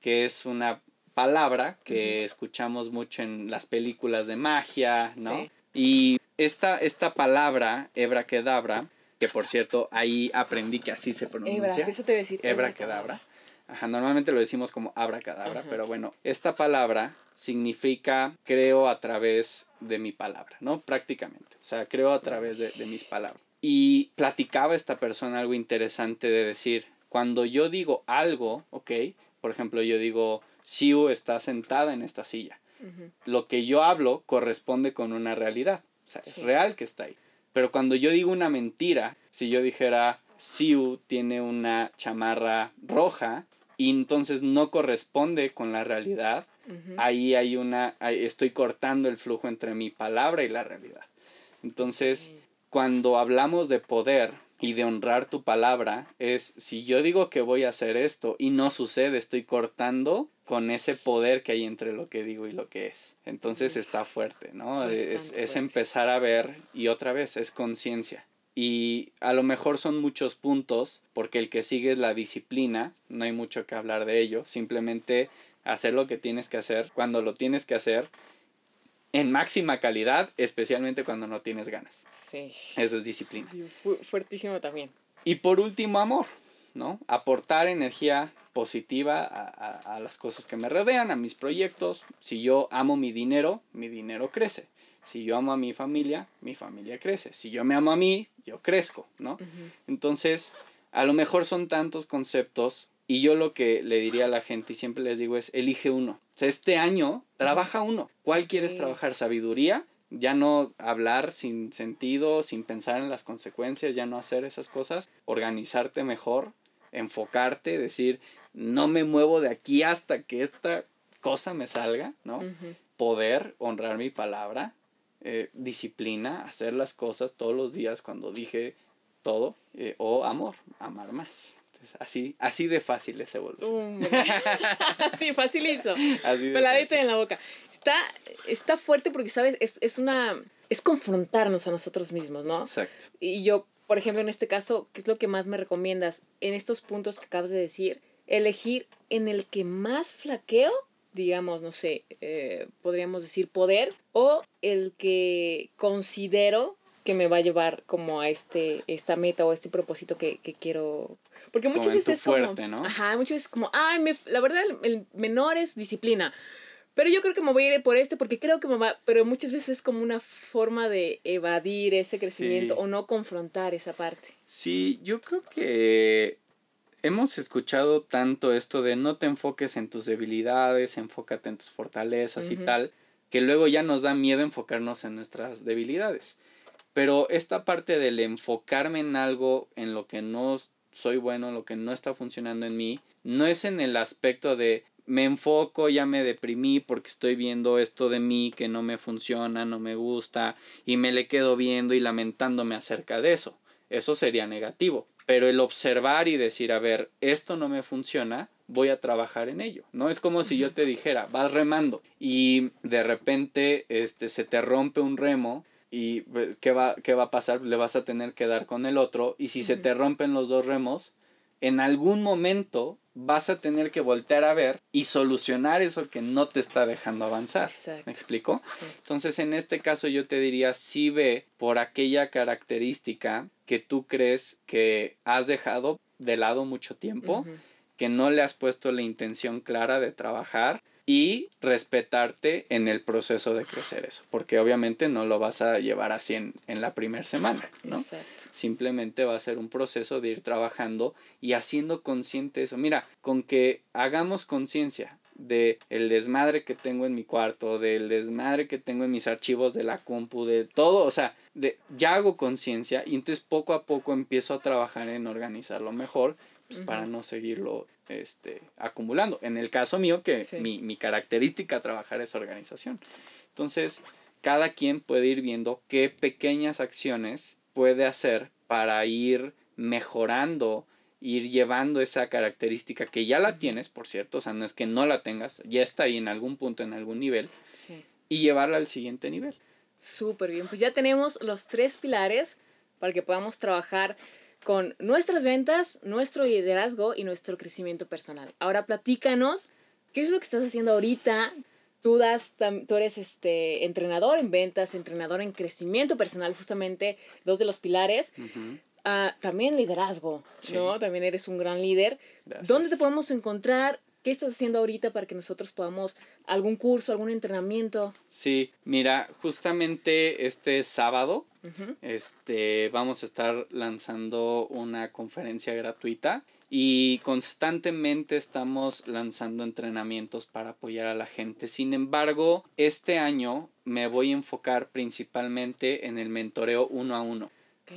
que es una palabra que escuchamos mucho en las películas de magia, ¿no? Y esta, esta palabra, Kedabra, que por cierto ahí aprendí que así se pronuncia. eso te voy a decir. Kedabra. Ajá, normalmente lo decimos como abracadabra, pero bueno, esta palabra significa creo a través de mi palabra, ¿no? Prácticamente. O sea, creo a través de, de mis palabras. Y platicaba esta persona algo interesante de decir, cuando yo digo algo, ¿ok? Por ejemplo, yo digo, Siu está sentada en esta silla. Lo que yo hablo corresponde con una realidad. O sea, es real que está ahí. Pero cuando yo digo una mentira, si yo dijera, Siu tiene una chamarra roja y entonces no corresponde con la realidad, ahí hay una, estoy cortando el flujo entre mi palabra y la realidad. Entonces, cuando hablamos de poder y de honrar tu palabra, es si yo digo que voy a hacer esto y no sucede, estoy cortando con ese poder que hay entre lo que digo y lo que es. Entonces está fuerte, ¿no? Es, es, empezar a ver y otra vez es conciencia. Y a lo mejor son muchos puntos, porque el que sigue es la disciplina, no hay mucho que hablar de ello, simplemente hacer lo que tienes que hacer cuando lo tienes que hacer en máxima calidad, especialmente cuando no tienes ganas. Sí. Eso es disciplina. Fuertísimo también. Y por último, amor, ¿no? Aportar energía positiva a, las cosas que me rodean, a mis proyectos. Si yo amo mi dinero, mi dinero crece. Si yo amo a mi familia, mi familia crece. Si yo me amo a mí, yo crezco, ¿no? Entonces, a lo mejor son tantos conceptos y yo lo que le diría a la gente y siempre les digo es, elige uno. O sea, este año trabaja uno. ¿Cuál quieres trabajar? ¿Sabiduría? Ya no hablar sin sentido, sin pensar en las consecuencias, ya no hacer esas cosas, organizarte mejor, enfocarte, decir, no me muevo de aquí hasta que esta cosa me salga, ¿no? Poder honrar mi palabra, eh, disciplina, hacer las cosas todos los días cuando dije todo, eh, o amor, amar más. Así, así de fácil es evolución. así, facilito. Así Peladita en la boca. Está, está fuerte porque, ¿sabes? Es, es una... Es confrontarnos a nosotros mismos, ¿no? Exacto. Y yo, por ejemplo, en este caso, ¿qué es lo que más me recomiendas? En estos puntos que acabas de decir, elegir en el que más flaqueo, digamos, no sé, eh, podríamos decir poder, o el que considero que me va a llevar como a este, esta meta o este propósito que, que quiero. Porque muchas veces es como. ¿no? Ajá, muchas veces como, ay, me, la verdad, el, menor es disciplina. Pero yo creo que me voy a ir por este porque creo que me va, pero muchas veces es como una forma de evadir ese crecimiento o no confrontar esa parte. Sí, yo creo que hemos escuchado tanto esto de no te enfoques en tus debilidades, enfócate en tus fortalezas y tal, que luego ya nos da miedo enfocarnos en nuestras debilidades. Pero esta parte del enfocarme en algo en lo que no soy bueno, en lo que no está funcionando en mí, no es en el aspecto de me enfoco, ya me deprimí porque estoy viendo esto de mí que no me funciona, no me gusta y me le quedo viendo y lamentándome acerca de eso. Eso sería negativo. Pero el observar y decir, a ver, esto no me funciona, voy a trabajar en ello. No es como si yo te dijera, vas remando y de repente este, se te rompe un remo y pues, ¿qué va, ¿qué va a pasar? Le vas a tener que dar con el otro y si se te rompen los dos remos, en algún momento vas a tener que voltear a ver y solucionar eso que no te está dejando avanzar. ¿Me explico? Entonces, en este caso yo te diría, sí ve por aquella característica que tú crees que has dejado de lado mucho tiempo, que no le has puesto la intención clara de trabajar y respetarte en el proceso de crecer eso, porque obviamente no lo vas a llevar así en, la primera semana, ¿no? Exacto. Simplemente va a ser un proceso de ir trabajando y haciendo consciente eso. Mira, con que hagamos conciencia de el desmadre que tengo en mi cuarto, del desmadre que tengo en mis archivos de la compu, de todo, o sea, de, ya hago conciencia y entonces poco a poco empiezo a trabajar en organizarlo mejor pues, para no seguirlo este, acumulando. En el caso mío, que mi, mi característica trabajar es organización. Entonces, cada quien puede ir viendo qué pequeñas acciones puede hacer para ir mejorando, ir llevando esa característica que ya la tienes, por cierto, o sea, no es que no la tengas, ya está ahí en algún punto, en algún nivel, y llevarla al siguiente nivel. Súper bien, pues ya tenemos los tres pilares para que podamos trabajar con nuestras ventas, nuestro liderazgo y nuestro crecimiento personal. Ahora platícanos, ¿qué es lo que estás haciendo ahorita? Tú, das, tú eres este, entrenador en ventas, entrenador en crecimiento personal, justamente dos de los pilares. Ah, también liderazgo, ¿no? También eres un gran líder. ¿Dónde te podemos encontrar? ¿Qué estás haciendo ahorita para que nosotros podamos algún curso, algún entrenamiento? Sí, mira, justamente este sábado este, vamos a estar lanzando una conferencia gratuita y constantemente estamos lanzando entrenamientos para apoyar a la gente. Sin embargo, este año me voy a enfocar principalmente en el mentoreo uno a uno.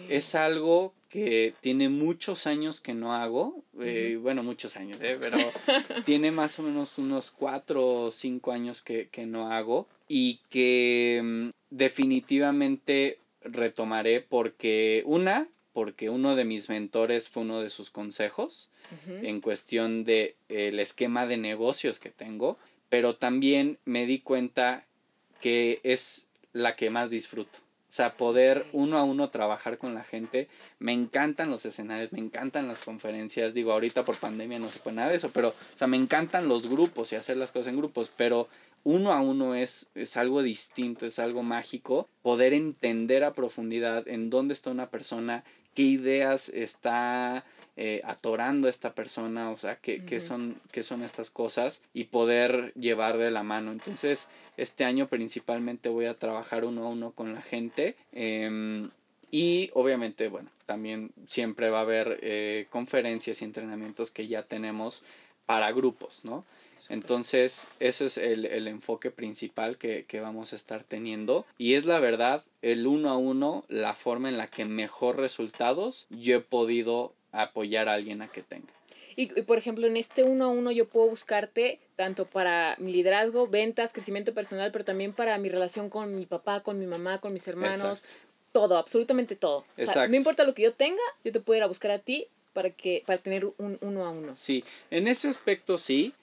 Es algo que tiene muchos años que no hago, eh, bueno, muchos años, eh, pero tiene más o menos unos cuatro o cinco años que, que no hago y que mm, definitivamente retomaré porque una, porque uno de mis mentores fue uno de sus consejos en cuestión de el esquema de negocios que tengo, pero también me di cuenta que es la que más disfruto. O sea, poder uno a uno trabajar con la gente. Me encantan los escenarios, me encantan las conferencias. Digo, ahorita por pandemia no se puede nada de eso, pero, o sea, me encantan los grupos y hacer las cosas en grupos, pero uno a uno es, es algo distinto, es algo mágico, poder entender a profundidad en dónde está una persona, qué ideas está eh, atorando a esta persona, o sea, qué, qué, son, qué son estas cosas y poder llevar de la mano. Entonces, este año principalmente voy a trabajar uno a uno con la gente. Em, y obviamente, bueno, también siempre va a haber eh, conferencias y entrenamientos que ya tenemos para grupos, ¿no? Entonces, ese es el, enfoque principal que, vamos a estar teniendo. Y es la verdad, el uno a uno, la forma en la que mejor resultados yo he podido apoyar a alguien a que tenga. Y, por ejemplo, en este uno a uno yo puedo buscarte tanto para mi liderazgo, ventas, crecimiento personal, pero también para mi relación con mi papá, con mi mamá, con mis hermanos, todo, absolutamente todo. no importa lo que yo tenga, yo te puedo ir a buscar a ti para que para tener un uno a uno. Sí, en ese aspecto sí.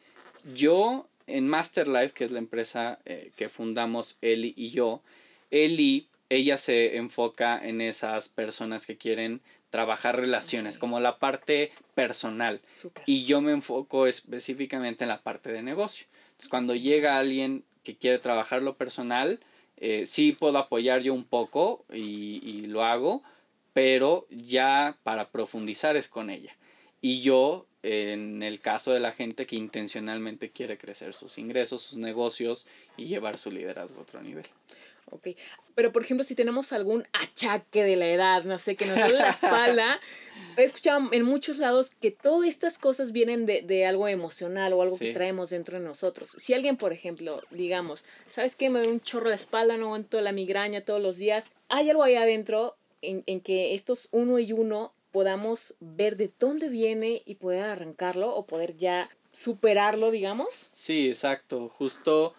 Yo en Master Life, que es la empresa eh, que fundamos Eli y yo, Eli, ella se enfoca en esas personas que quieren trabajar relaciones, como la parte personal. Y yo me enfoco específicamente en la parte de negocio. Entonces, cuando llega alguien que quiere trabajar lo personal, eh, sí puedo apoyar yo un poco y, y lo hago, pero ya para profundizar es con ella. Y yo, en el caso de la gente que intencionalmente quiere crecer sus ingresos, sus negocios y llevar su liderazgo a otro nivel. Ok, pero por ejemplo, si tenemos algún achaque de la edad, no sé, que nos duele la espalda, he escuchado en muchos lados que todas estas cosas vienen de, de algo emocional o algo que traemos dentro de nosotros. Si alguien, por ejemplo, digamos, ¿sabes qué? Me duele un chorro la espalda, no aguanto la migraña todos los días. Hay algo ahí adentro en, en que estos uno y uno podamos ver de dónde viene y poder arrancarlo o poder ya superarlo, digamos. Sí, exacto. Justo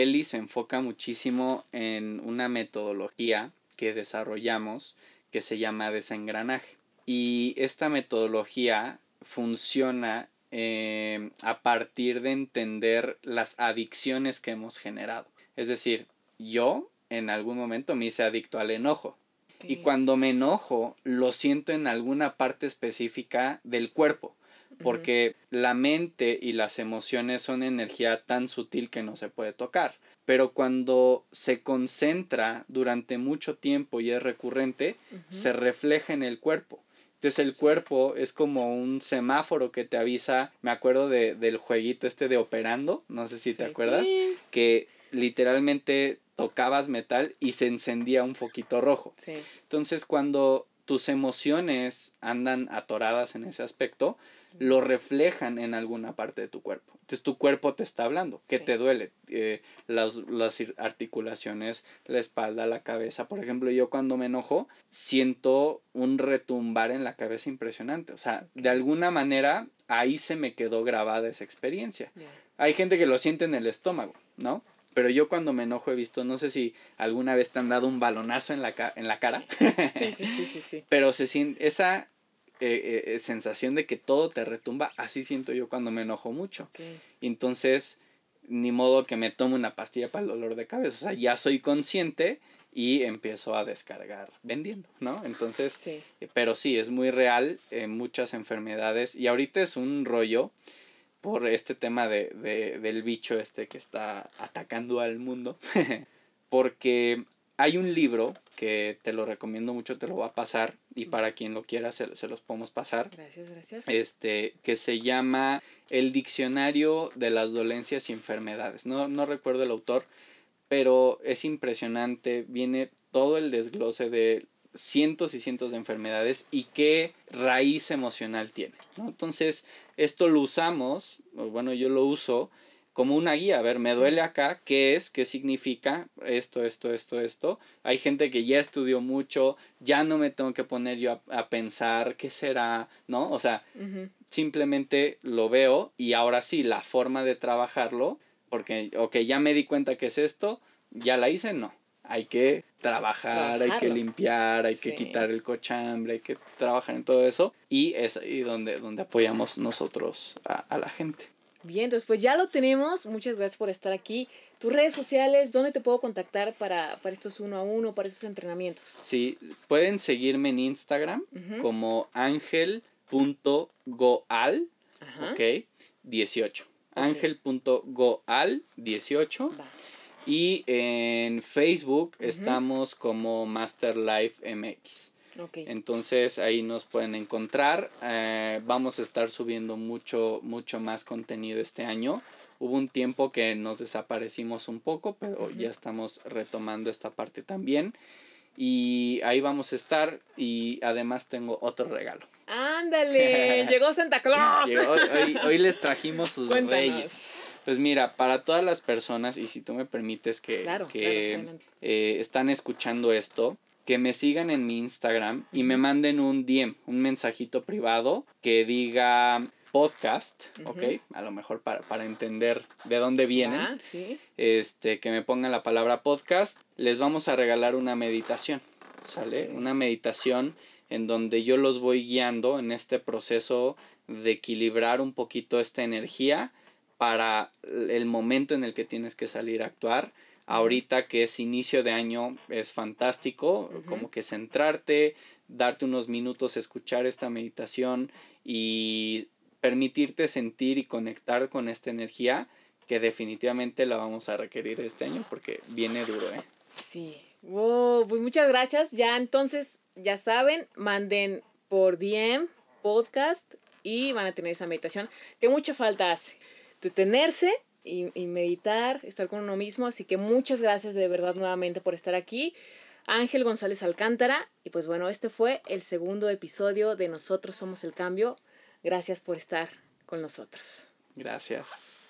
Eli se enfoca muchísimo en una metodología que desarrollamos que se llama desengranaje. Y esta metodología funciona eh, a partir de entender las adicciones que hemos generado. Es decir, yo en algún momento me hice adicto al enojo. Y cuando me enojo, lo siento en alguna parte específica del cuerpo porque la mente y las emociones son energía tan sutil que no se puede tocar. Pero cuando se concentra durante mucho tiempo y es recurrente, se refleja en el cuerpo. Entonces el cuerpo es como un semáforo que te avisa, me acuerdo de, del jueguito este de operando, no sé si te acuerdas, que literalmente tocabas metal y se encendía un foquito rojo. Entonces cuando tus emociones andan atoradas en ese aspecto, lo reflejan en alguna parte de tu cuerpo. Entonces tu cuerpo te está hablando, que te duele, eh, las, las, articulaciones, la espalda, la cabeza. Por ejemplo, yo cuando me enojo siento un retumbar en la cabeza impresionante. O sea, de alguna manera ahí se me quedó grabada esa experiencia. Hay gente que lo siente en el estómago, ¿no? Pero yo cuando me enojo he visto, no sé si alguna vez te han dado un balonazo en la, en la cara. Sí, sí, sí, sí, sí. Pero se siente, esa eh, eh, sensación de que todo te retumba, así siento yo cuando me enojo mucho. Entonces, ni modo que me tome una pastilla para el dolor de cabeza. O sea, ya soy consciente y empiezo a descargar vendiendo, ¿no? Entonces, eh, pero sí, es muy real en muchas enfermedades y ahorita es un rollo por este tema de, de, del bicho este que está atacando al mundo, porque hay un libro que te lo recomiendo mucho, te lo voy a pasar y para quien lo quiera se, los podemos pasar. Gracias, gracias. Este, que se llama El Diccionario de las Dolencias y Enfermedades. No, no recuerdo el autor, pero es impresionante, viene todo el desglose de cientos y cientos de enfermedades y qué raíz emocional tiene. ¿no? Entonces, esto lo usamos, bueno, yo lo uso como una guía. A ver, me duele acá, ¿qué es? ¿Qué significa? Esto, esto, esto, esto. Hay gente que ya estudió mucho, ya no me tengo que poner yo a, pensar qué será, ¿no? O sea, simplemente lo veo y ahora sí, la forma de trabajarlo, porque, ok, ya me di cuenta que es esto, ya la hice, no. Hay que trabajar, hay que limpiar, hay que quitar el cochambre, hay que trabajar en todo eso. Y es ahí donde, donde apoyamos nosotros a la gente. Bien, entonces pues ya lo tenemos. Muchas gracias por estar aquí. Tus redes sociales, ¿dónde te puedo contactar para, para estos uno a uno, para estos entrenamientos? Sí, pueden seguirme en Instagram como ángel.goal, ok, 18. Ángel.goal 18. Y en Facebook estamos como Master Life MX. Entonces ahí nos pueden encontrar. Eh, vamos a estar subiendo mucho, mucho más contenido este año. Hubo un tiempo que nos desaparecimos un poco, pero ya estamos retomando esta parte también. Y ahí vamos a estar y además tengo otro regalo. ¡Ándale! Llegó Santa Claus. hoy, les trajimos sus reyes. Pues mira, para todas las personas, y si tú me permites que, que eh, están escuchando esto, que me sigan en mi Instagram y me manden un DM, un mensajito privado que diga podcast, ¿ok? A lo mejor para, para entender de dónde vienen. Ah, sí. Este, que me pongan la palabra podcast, les vamos a regalar una meditación, ¿sale? Una meditación en donde yo los voy guiando en este proceso de equilibrar un poquito esta energía para el momento en el que tienes que salir a actuar. Ahorita que es inicio de año es fantástico, como que centrarte, darte unos minutos, escuchar esta meditación y permitirte sentir y conectar con esta energía que definitivamente la vamos a requerir este año porque viene duro, ¿eh? Sí. Wow, pues muchas gracias. Ya entonces, ya saben, manden por DM podcast y van a tener esa meditación que mucha falta hace. Detenerse y, y meditar, estar con uno mismo. Así que muchas gracias de verdad nuevamente por estar aquí. Ángel González Alcántara. Y pues bueno, este fue el segundo episodio de Nosotros Somos el Cambio. Gracias por estar con nosotros. Gracias.